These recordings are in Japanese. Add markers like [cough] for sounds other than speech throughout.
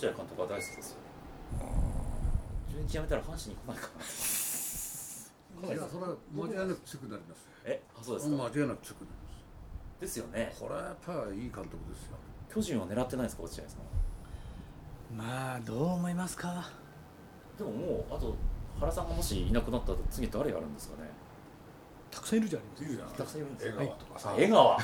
落合監督は大好きですよ。中日辞めたら阪神に来ないかな。いやそれは間違いなく強くなりますえ？あそうです間か。違いなく強くなりですよ。ねますこれはやっぱりいい監督ですよ。巨人は狙ってないですか落合さんまあどう思いますか？でももうあと原さんがもしいなくなったら次誰やるんですかね。たくさんいるじゃありません。たくさんいるんです江よ川とかさ、江川 [laughs]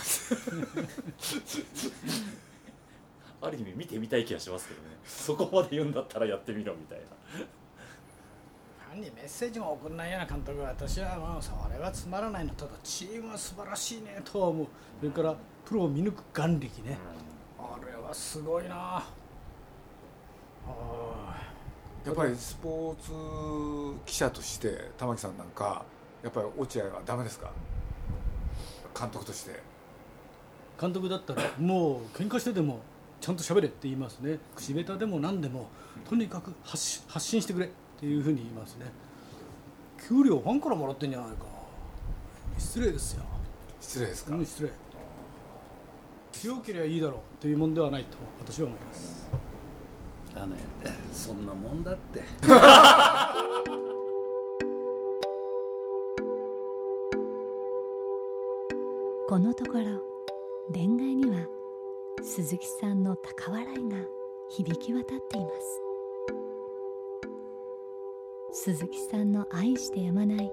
ある意味見てみたい気がしますけどね。そこまで言うんだったらやってみろみたいな。ファンにメッセージも送らないような監督は私はまあそれはつまらないの。ただチームは素晴らしいねとは思う。それからプロを見抜く眼力ね。あれはすごいな。あやっぱりスポーツ記者として玉木さんなんかやっぱり落合はダメですか？監督として。監督だったらもう喧嘩してでもちゃんと喋れって言いますね。口下手でも何でもとにかく発し発信してくれっていうふうに言いますね。給料ファンからもらってんじゃないか。失礼ですよ。失礼ですか、うん失礼。強ければいいだろうというもんではないと私は思います。だねそんなもんだって。[laughs] このところ恋愛には鈴木さんの高笑いが響き渡っています。鈴木さんの愛してやまない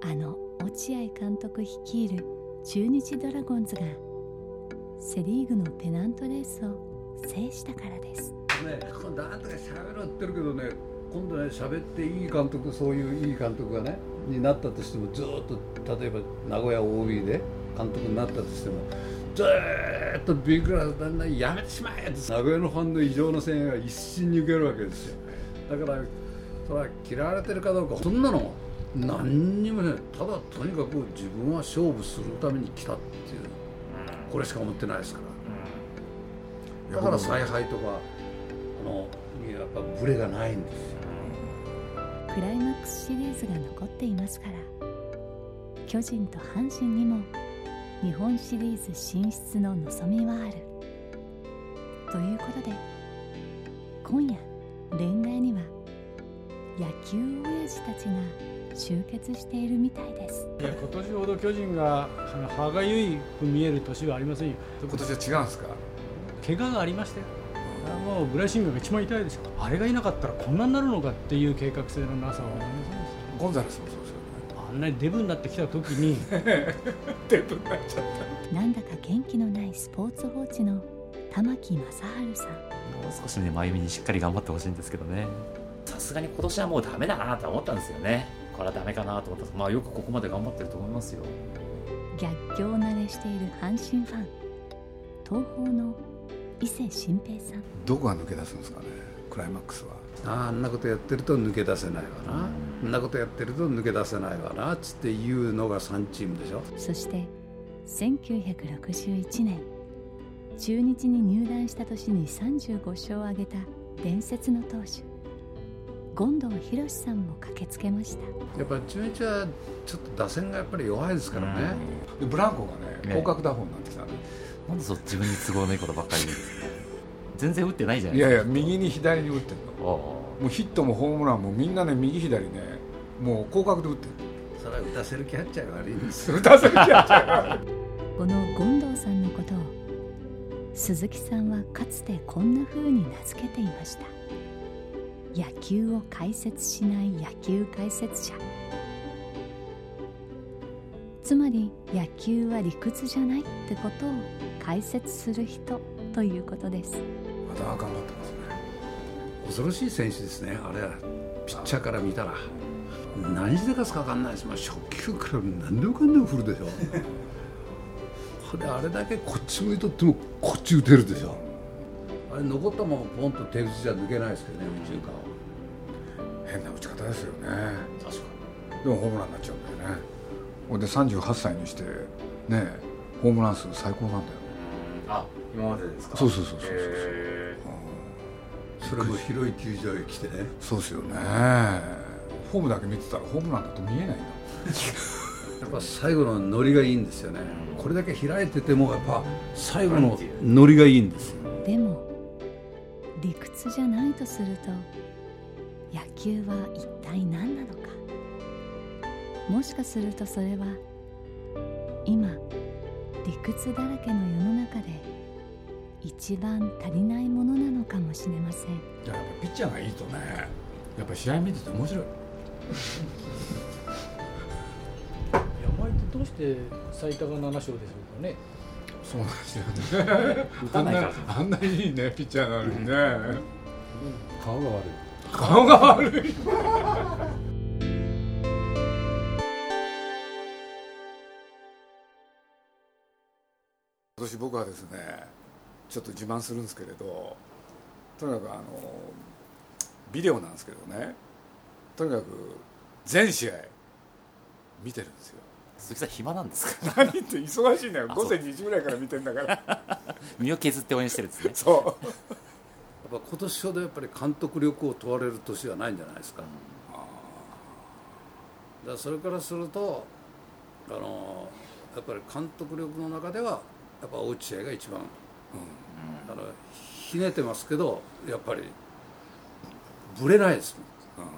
あの落合監督率いる中日ドラゴンズがセ・リーグのペナントレースを制したからです。ね今度あんたが喋ろうってるけどね今度ね喋っていい監督そういういい監督がねになったとしてもずっと例えば名古屋 OB で監督になったとしてもずーっとビッグラスだんだんやめてしまえって。名古屋のファンの異常な声援が一心に受けるわけですよ。だからそれは嫌われてるかどうかそんなの何にもねただとにかく自分は勝負するために来たっていうこれしか思ってないですから。だから采配とかあのにやっぱブレがないんですよ。クライマックスシリーズが残っていますから巨人と阪神にも日本シリーズ進出の望みはある。ということで今夜恋愛には野球親父たちが集結しているみたいです。いや今年ほど巨人があの歯がゆいく見える年はありませんよ。今年は違うんですか？怪我がありましたよ。もうブライシンガーが一番痛いでしょあれがいなかったらこんなになるのかっていう計画性のなさはありませんでしゴンザレスもそうですあんなにデブになってきた時に。[laughs] デブになっちゃった。なんだか元気のないスポーツ報知の玉木正治さん。もう少しね真由美にしっかり頑張ってほしいんですけどね。さすがに今年はもうダメだなとは思ったんですよね。これはダメかなと思った。まあよくここまで頑張ってると思いますよ。逆境慣れしている阪神ファン。東宝の伊勢新平さん。どこが抜け出すんですかねクライマックスは。あんなことやってると抜け出せないわなあんなことやってると抜け出せないわなつっていうのが3チームでしょ。そして1961年中日に入団した年に35勝を挙げた伝説の投手権藤博さんも駆けつけました。やっぱ中日はちょっと打線がやっぱり弱いですからね、でブランコがねね広角打法になってきたねなんで。そう自分に都合のいいことばっかり言う。んですか全然打ってないじゃないいやですか。いや右に左に打ってるの。あもうヒットもホームランもみんなね右左ねもう広角で打ってる。それは打たせるキャッチャーが悪いんです。打たせるキャッチャーこの権藤さんのことを鈴木さんはかつてこんな風に名付けていました。野球を解説しない野球解説者。つまり野球は理屈じゃないってことを解説する人ということです。また頑張ってますね恐ろしい選手ですね。あれはピッチャーから見たら。何時でかすか分かんないです。まあ初球から何でもかんでも振るでしょ。これあれだけこっち向いとってもこっち打てるでしょ。あれ残ったままポンと手打ちじゃ抜けないですけどね右中間を。変な打ち方ですよね。確かでもホームランになっちゃうんだよね。ほんで38歳にしてねホームラン数最高なんだよにあ今までですか？そうそうそうそうそう。へそれも広い球場へ来てね。そうですよね。フォームだけ見てたらホームランだと見えないんだ [laughs] やっぱ最後のノリがいいんですよね。これだけ開いててもやっぱ最後のノリがいいんですよ。でも理屈じゃないとすると野球は一体何なのか。もしかするとそれは今理屈だらけの世の中で一番足りないものなのかもしれません。じゃあやっぱピッチャーがいいとねやっぱ試合見てて面白い。[laughs] 山井ってどうして最多が7勝でしょうかね。そうなんですよね。打たないから。あんなにいいねピッチャーなのにね、顔が悪い。顔が悪い。[laughs] 今年僕はですねちょっと自慢するんですけれどとにかくあのビデオなんですけどねとにかく全試合見てるんですよ。鈴木さん暇なんですか？何って忙しいんだよ。午前2時ぐらいから見てんだから。[laughs] 身を削って応援してるんですね。[laughs] そう。やっぱ今年ほどやっぱり監督力を問われる年はないんじゃないですか。だからそれからするとあのやっぱり監督力の中ではやっぱ落合が一番、あのひねってますけどやっぱりぶれないですもん、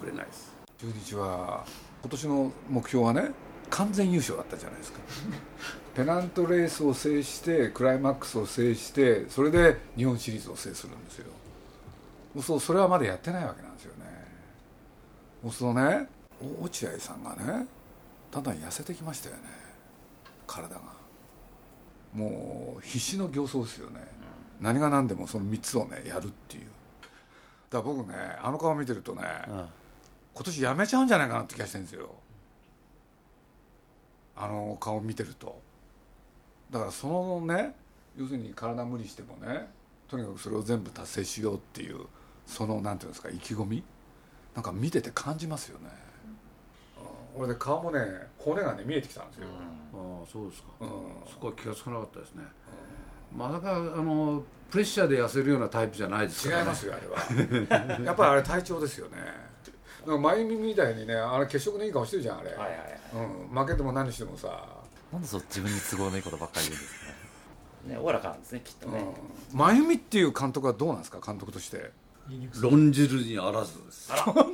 ぶれないです。中日は今年の目標はね完全優勝だったじゃないですか。[laughs] ペナントレースを制してクライマックスを制してそれで日本シリーズを制するんですよ。そうそれはまだやってないわけなんですよね。そうするとね落合さんがねだんだん痩せてきましたよね。体がもう必死の形相ですよね、何が何でもその3つをねやるっていう。だから僕ねあの顔見てるとね、今年やめちゃうんじゃないかなって気がしてるんですよ。あの顔見てると。だからそのね要するに体無理してもねとにかくそれを全部達成しようっていうそのなんていうんですか意気込み？なんか見てて感じますよね、うん俺ね顔もね骨がね見えてきたんですよ、ああそうですか、うん。そこは気がつかなかったですね、まさかあのプレッシャーで痩せるようなタイプじゃないですから、ね、違いますよあれは。やっぱりあれ体調ですよね。なんか真由美みたいにねあれ血色のいい顔してるじゃんあれ、はいはいはい。うん、負けても何してもさ、なんでそう自分に都合のいいことばっかり言うんですかね。[laughs] ねおおらかなんですねきっとね、うん、真由美っていう監督はどうなんですか監督として。論じるにあらずです。そうなのか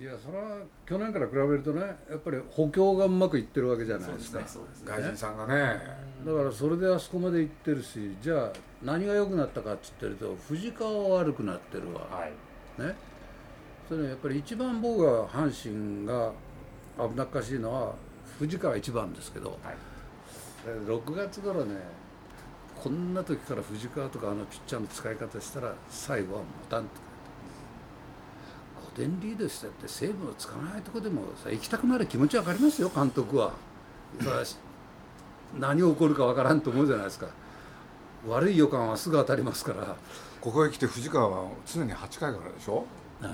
いやそれは去年から比べるとねやっぱり補強がうまくいってるわけじゃないですか。外人さんがね。だからそれであそこまで行ってるしじゃあ何が良くなったかっつってると藤川は悪くなってるわ、はい。ね。それやっぱり一番僕が阪神が危なっかしいのは藤川一番ですけど、はい。6月頃ねこんな時から藤川とかあのピッチャーの使い方したら最後は持たんと5点リードしてってセーブをつかないとこでもさ行きたくなる気持ちわかりますよ監督は。何起こるかわからんと思うじゃないですか。悪い予感はすぐ当たりますから。ここへ来て藤川は常に8回からでしょ？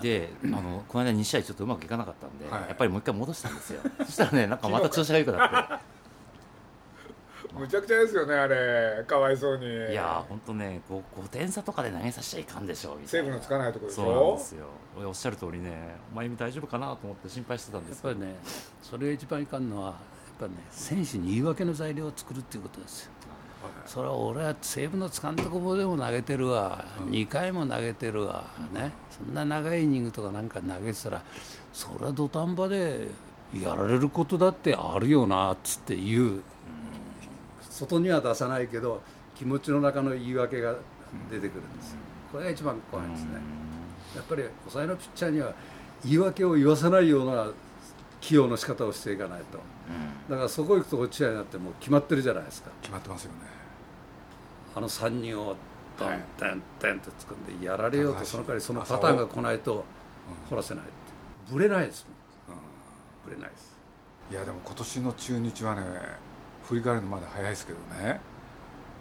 であのこの間2試合ちょっとうまくいかなかったんで、はい。やっぱりもう一回戻したんですよ。そしたらねなんかまた調子が良くなっむちゃくちゃですよねあれ。かわいそうに。ていやー本当ね 5, 5点差とかで投げさせちゃいかんでしょみた。いなセーブのつかないところでしそうなんょですよ。おっしゃる通りね真由美大丈夫かなと思って心配してたんですけど。やっぱりねそれが一番いかんのはやっぱりね選手に言い訳の材料を作るっていうことですよ。それは俺は西武のつかんとこもでも投げてるわ、2回も投げてるわ、ね、そんな長いイニングとかなんか投げてたらそれは土壇場でやられることだってあるよなっつって言う、外には出さないけど気持ちの中の言い訳が出てくるんですこれが一番怖いですね。やっぱり抑えのピッチャーには言い訳を言わせないような起用の仕方をしていかないと。だからそこ行くと落合になってもう決まってるじゃないですか。決まってますよね。あの3人をドンはいテンテンと突っ込んでやられようとその代わりそのパターンが来ないと掘らせないって。ぶれないですもん。ぶれないです。いやでも今年の中日はね振り返るのまだ早いですけどね。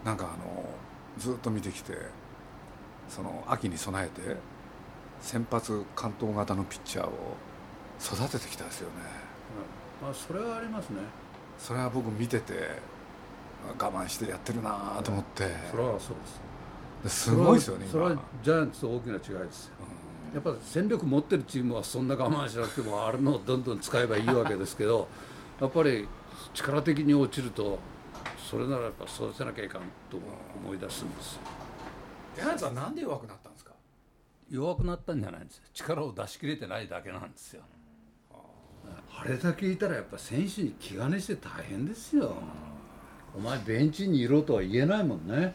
なんかあのずっと見てきてその秋に備えて先発関東型のピッチャーを育ててきたんですよね。まあそれはありますね。それは僕見てて我慢してやってるなと思って。それはそうです。すごいですよねそれは今ジャイアンツと大きな違いですよ。やっぱ戦力持ってるチームはそんな我慢しなくてもあるのをどんどん使えばいいわけですけどやっぱり力的に落ちるとそれならやっぱ育てなきゃいかんと思い出すんですよ。ジャイアンツはなんで弱くなったんですか？弱くなったんじゃないんですよ。力を出し切れてないだけなんですよ。あれだけいたらやっぱ選手に気兼ねして大変ですよ。お前ベンチにいろとは言えないもんね。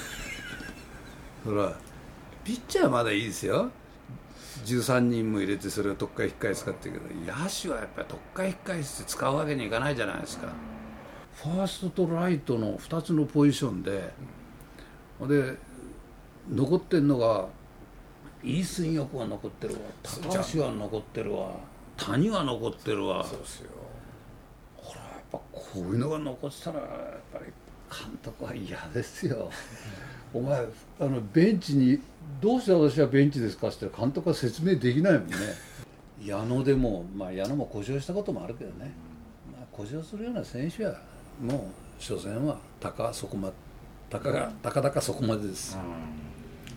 [laughs] ほらピッチャーはまだいいですよ13人も入れてそれを特化引っかえ使ってるけど野手はやっぱり特化引っかえして使うわけにいかないじゃないですか。ファーストとライトの2つのポジションでで残ってんのがイ・スンヨクは残ってるわ高橋は残ってるわ谷は残ってるわ。そうですよ。ほらやっぱこういうのが残ってたらやっぱり監督は嫌ですよ。お前あのベンチにどうして私はベンチですかって言ったら監督は説明できないもんね。矢野でもまあ矢野も故障したこともあるけどね、まあ、故障するような選手はもう初戦はたかそこまたかがたかだかそこまでです、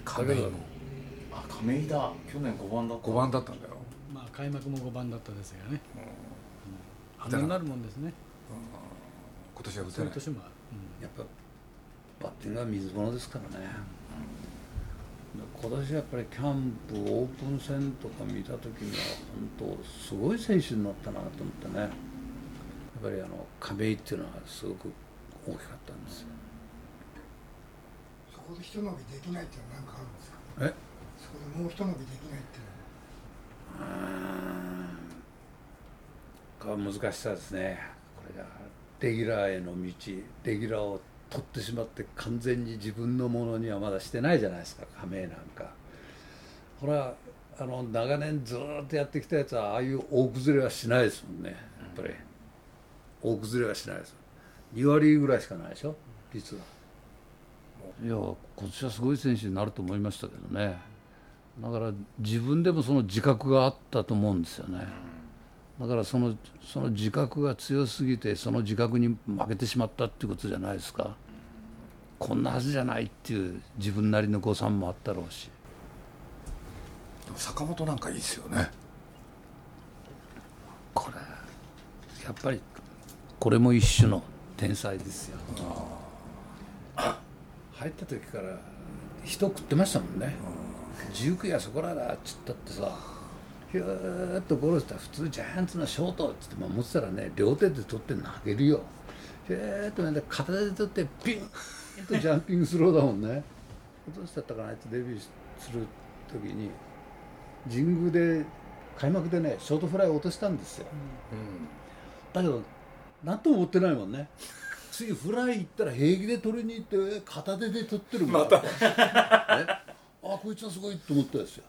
亀井もあ亀井だ。去年5番だった。5番だったんだよ。まあ開幕も5番だったですがね、あん。なになるもんですね。今年は打てない。そういう年もある、やっぱバッティングは水物ですからね、今年やっぱりキャンプオープン戦とか見た時には本当すごい選手になったなと思ってね。やっぱりあの亀井っていうのはすごく大きかったんですよ。そこで一伸びできないっていうのは何かあるんですか？え？そこでもう一伸びできないっていうのは。これは難しさですね。これがレギュラーへの道レギュラーを取ってしまって完全に自分のものにはまだしてないじゃないですか加盟なんか。これはあの長年ずっとやってきたやつはああいう大崩れはしないですもんねやっぱり。大崩れはしないです。2割ぐらいしかないでしょ実は。いや今年はすごい選手になると思いましたけどね。だから自分でもその自覚があったと思うんですよね、だからそのその自覚が強すぎてその自覚に負けてしまったっていうことじゃないですか。こんなはずじゃないっていう自分なりの誤算もあったろうし。坂本なんかいいですよね。これやっぱりこれも一種の天才ですよ。入った時から人食ってましたもんね。19やそこらだっつったってさひゅーっとゴロしたら普通ジャイアンツのショートっつって守ってたらね両手で取って投げるよ。ひゅーっとね片手で取ってピンとジャンピングスローだもんね。[laughs] どうしてだったかなあいつデビューする時に。神宮で開幕でねショートフライを落としたんですよ、だけど何とも思ってないもんね。[laughs] 次フライ行ったら平気で取りに行って片手で取ってるまた、[laughs] ね、あこいつはすごいと思ったんですよ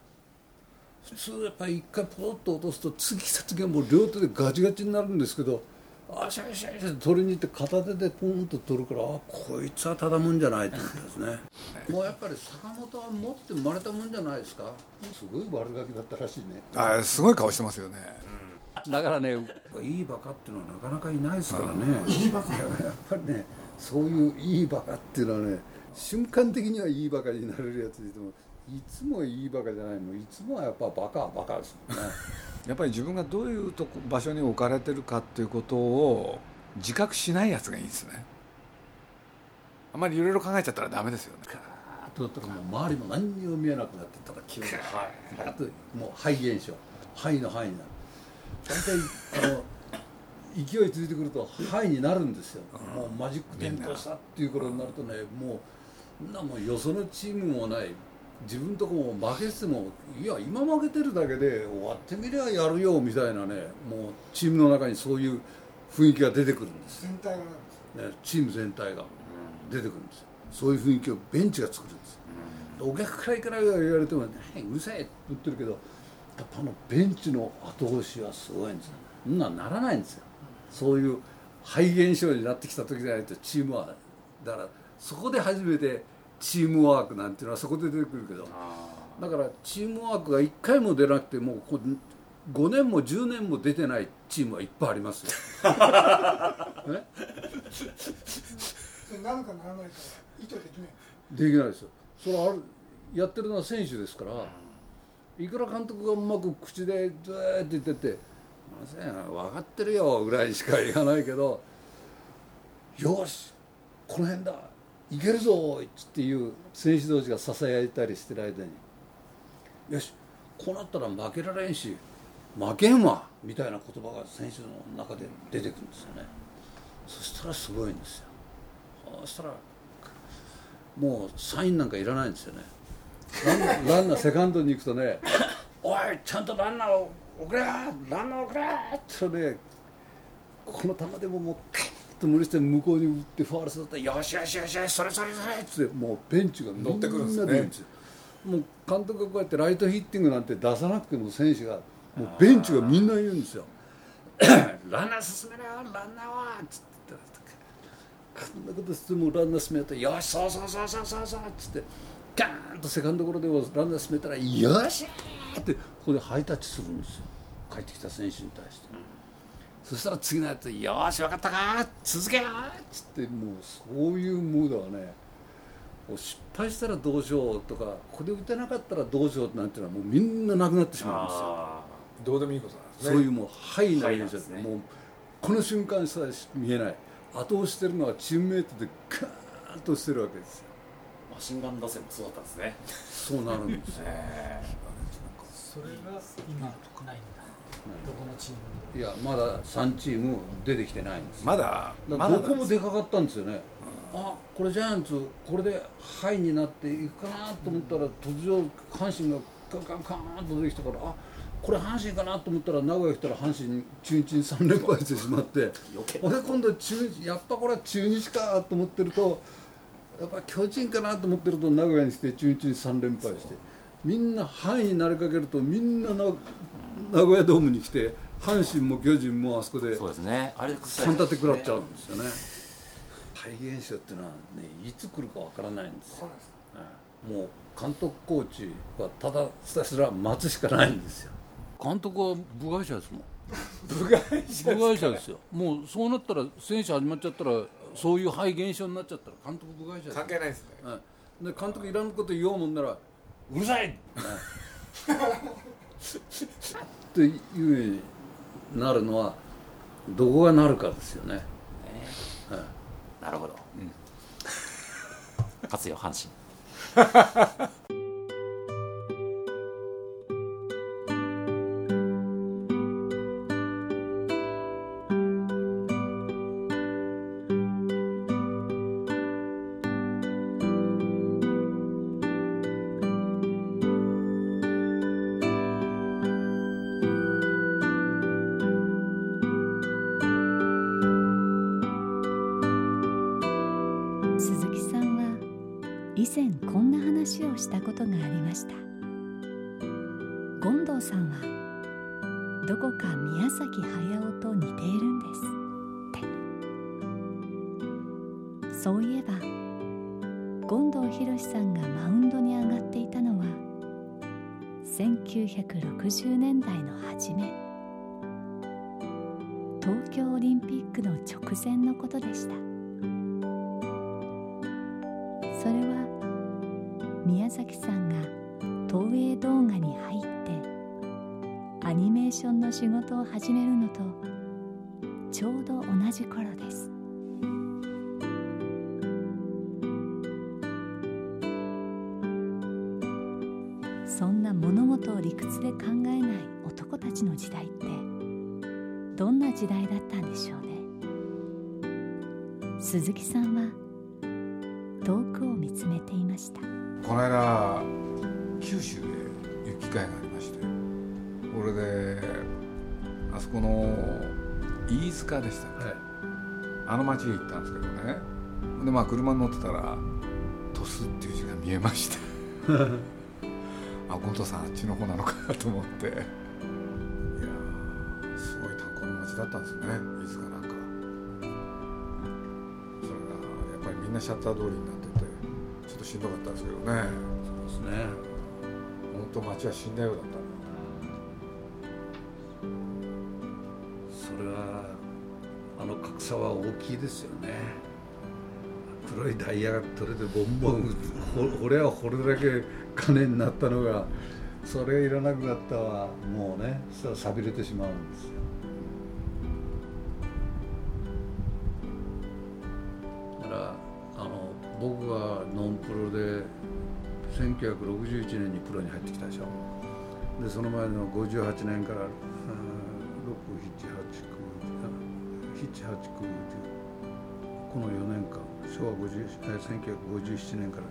普通やっぱり一回ポロッと落とすと次来た時はもう両手でガチガチになるんですけどあしゃしゃしゃ取りに行って片手でポンと取るからあこいつはただもんじゃないと思ったんですね。[laughs] もうやっぱり坂本は持って生まれたもんじゃないですか？すごい悪ガキだったらしいね。あすごい顔してますよね。だからねいいバカっていうのはなかなかいないですからね。いいバカやっぱりねそういういいバカっていうのはね瞬間的にはいいバカになれるやつでもいつもいいバカじゃないもん。いつもはやっぱバカはバカですもんね。[laughs] やっぱり自分がどういうとこ場所に置かれてるかっていうことを自覚しないやつがいいですね。あんまりいろいろ考えちゃったらダメですよね。あとだったらもう周りも何にも見えなくなってたら急に [laughs] あともう肺現象。肺の肺になる。大体あの勢いついてくると肺になるんですよ、もうマジック点灯したっていう頃になるとねもうなもうよそのチームもない自分とこも負けててもいや今負けてるだけで終わってみりゃやるよみたいなねもうチームの中にそういう雰囲気が出てくるんです。よ全体がなん。ですね、チーム全体が出てくるんですよ。そういう雰囲気をベンチが作るんですお客からいから言われても「うるさい」って言ってるけどやっぱあのベンチの後押しはすごいんですよ。そんなんならないんですよ。そういう肺現象になってきた時じゃないとチームはだからそこで初めてチームワークなんていうのはそこで出てくるけど。だからチームワークが1回も出なくてもうこ5年も10年も出てないチームはいっぱいありますよ。[laughs] なるかならないかは意図できない。できないですよ。それあるやってるのは選手ですから、いくら監督がうまく口でずーっと言ってて「ません分かってるよ」ぐらいしか言わないけど「よしこの辺だいけるぞ!」っていう選手同士がささやいたりしてる間に「よしこうなったら負けられんし負けんわ!」みたいな言葉が選手の中で出てくるんですよねそしたらすごいんですよそしたらもうサインなんかいらないんですよねランナーランナーセカンドに行くとね「[laughs] おいちゃんとランナーを送れランナーを送れ!」ってねこの球でももうカッと無理して向こうに打ってファールすると「よしよしよしよしそれそれそれ!」っつってもうベンチが乗ってくるんですねもう監督がこうやってライトヒッティングなんて出さなくても選手がもうベンチがみんな言うんですよ「[clears throat] ランナー進めろよランナーは!」っつってこんなことしてもランナー進めたら「よしそうそうそうそうそうそう」っつってガーンとセカンドゴロでもランナー進めたら「よっしゃ!」ってここでハイタッチするんですよ帰ってきた選手に対して、そしたら次のやつ「よし分かったか続けよ!」っつってもうそういうムードはねもう失敗したらどうしようとかここで打てなかったらどうしようなんていうのはもうみんななくなってしまうんですよ。あどうでもいいことなんですね。そういうもう「はい」なはいイメージなんですね。もうこの瞬間さえ見えない。後押してるのはチームメートでガーンとしてるわけですよ。ーマシンガン打線もそうだったんですね。そうなるんですよ。それが今ないんだどこのチームにいやまだ3チーム出てきてないんです。よまだだまだからどこもでかかったんですよね。あこれジャイアンツこれでハイになっていくかなと思ったら突如阪神がカンカンカンと出てきたからあこれ阪神かなと思ったら名古屋来たら阪神中日に3連敗してしまって俺今度中日やっぱこれは中日かと思ってるとやっぱ巨人かなと思ってると名古屋にして中日に3連敗してみんな範囲になりかけるとみんなな名古屋ドームに来て阪神も巨人もあそこでそうですね。あれ3立て食らっちゃうんですよね。肺現象っていうのはねいつ来るかわからないんですよ、うんもう監督コーチはただひたすら待つしかないんですよ。監督は部外者ですもん。[laughs] 部外者部外者ですよ。もうそうなったら選手始まっちゃったらそういう肺現象になっちゃったら監督部外者です関係ないですね。うんで監督いらんこと言おうもんなら「うるさい! [laughs]」っ [laughs] ていうふうになるのはどこがなるかですよね。はい。なるほど、勝つよ阪神 [laughs] そういえば権藤博さんがマウンドに上がっていたのは1960年代の初め。東京オリンピックの直前のことでした。それは宮崎さんが東映動画に入ってアニメーションの仕事を始めるのとちょうど同じ頃です。時代だったんでしょうね。鈴木さんは遠くを見つめていました。この間九州で雪会がありましてこれであそこの飯塚でしたっけ、あの町へ行ったんですけどね。でまあ車に乗ってたら「鳥栖」っていう字が見えまして。[laughs] あゴントさんあっちの方なのかなと思ってったんですね飯塚なんか。それがやっぱりみんなシャッター通りになっててちょっとしんどかったですけどね。そうですね。本当街は死んだようだったそれはあの格差は大きいですよね。黒いダイヤが取れてボンボンほ掘れは掘るだけ金になったのがそれがいらなくなったはもうねそれは錆びれてしまうんですよ僕がノンプロで1961年にプロに入ってきたでしょ。でその前の58年から6789 789この4年間昭和50え1957年から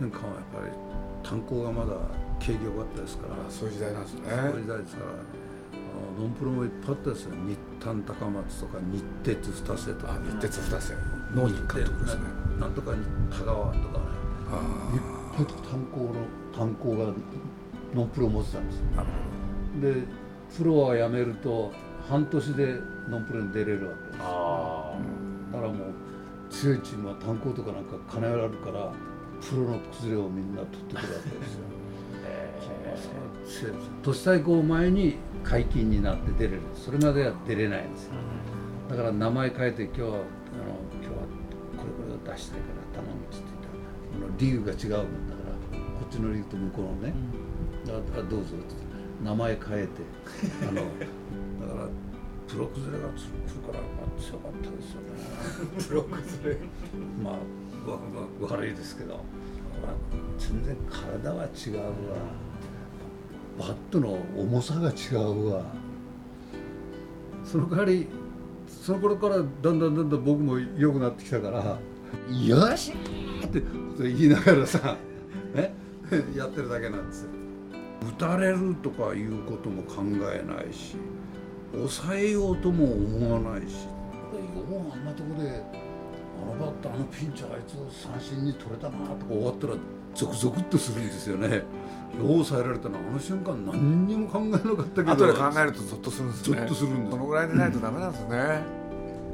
年間はやっぱり炭鉱がまだ景気良かったですから。あそういう時代なんですね。そういう時代ですからノンプロもいっぱいあったですよ。日炭高松とか日鉄二世とか。あ日鉄二世農人監督ですね。ななんとか田川とかね。いっあぱい炭鉱の炭鉱がノンプロ持ってたんですよでプロは辞めると半年でノンプロに出れるわけです。あだからもう強いチームは炭鉱とかなんか金があるからプロの崩れをみんな取ってくるわけですよ都市対抗前に解禁になって出れる。それまでは出れないんです。よだから名前変えて今日はあの今日はこれこれを出したいから頼むっつって言ったらあのリーグが違うもんだからこっちのリーグと向こうのね、だからどうぞって名前変えて [laughs] あのだからプロ崩れが来るから、まあ、強かったですよね。[laughs] プロ崩れまあ悪いですけど、まあ、全然体は違うわバットの重さが違うわその代わりその頃からだんだんだんだん僕も良くなってきたから「よし!」って言いながらさ、[laughs] ね、やってるだけなんですよ。打たれるとかいうことも考えないし抑えようとも思わないしようあんなとこであのバッターあのピンチあいつを三振に取れたなとか終わったらゾクゾクっとするんですよね。よう抑えられたのあの瞬間何にも考えなかったけど後で考えるとゾッとするんですね。ゾッとするんです。そのぐらいでないとダメなんですね、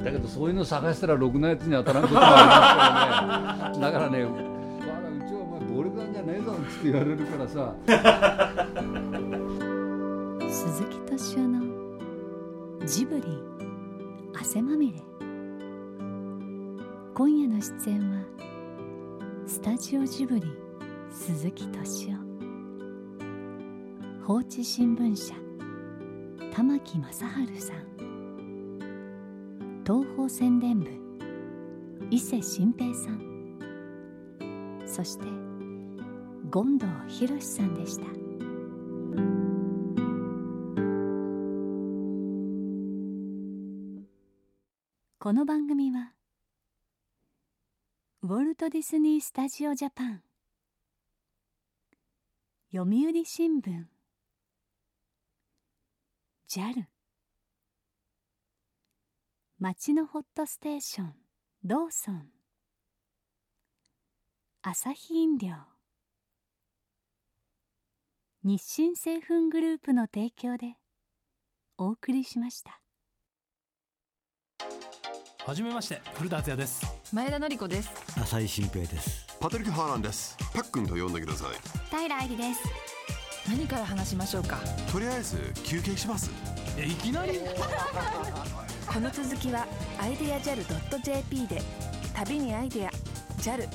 だけどそういうの探したらろくなやつに当たらんこともありますからね。だからね「バカうちはお前暴力団じゃねえぞ」って言われるからさ。[laughs] 鈴木敏夫のジブリ汗まみれ。今夜の出演はスタジオジブリ鈴木敏夫。放置新聞社玉木正治さん。東宝宣伝部伊勢新平さん。そして権藤博さんでした。この番組はウォルト・ディズニー・スタジオ・ジャパン。読売新聞。JAL 町のホットステーション。ローソン。アサヒ飲料。日清製粉グループの提供でお送りしました。はじめまして古田敦也です。前田紀子です。浅井新平ですパトリック・ハーランです。パックンと呼んでください。平愛理です。何から話しましょうか？とりあえず休憩します。えいきなり？[laughs] この続きはアイデア JAL.jp で旅にアイデア JAL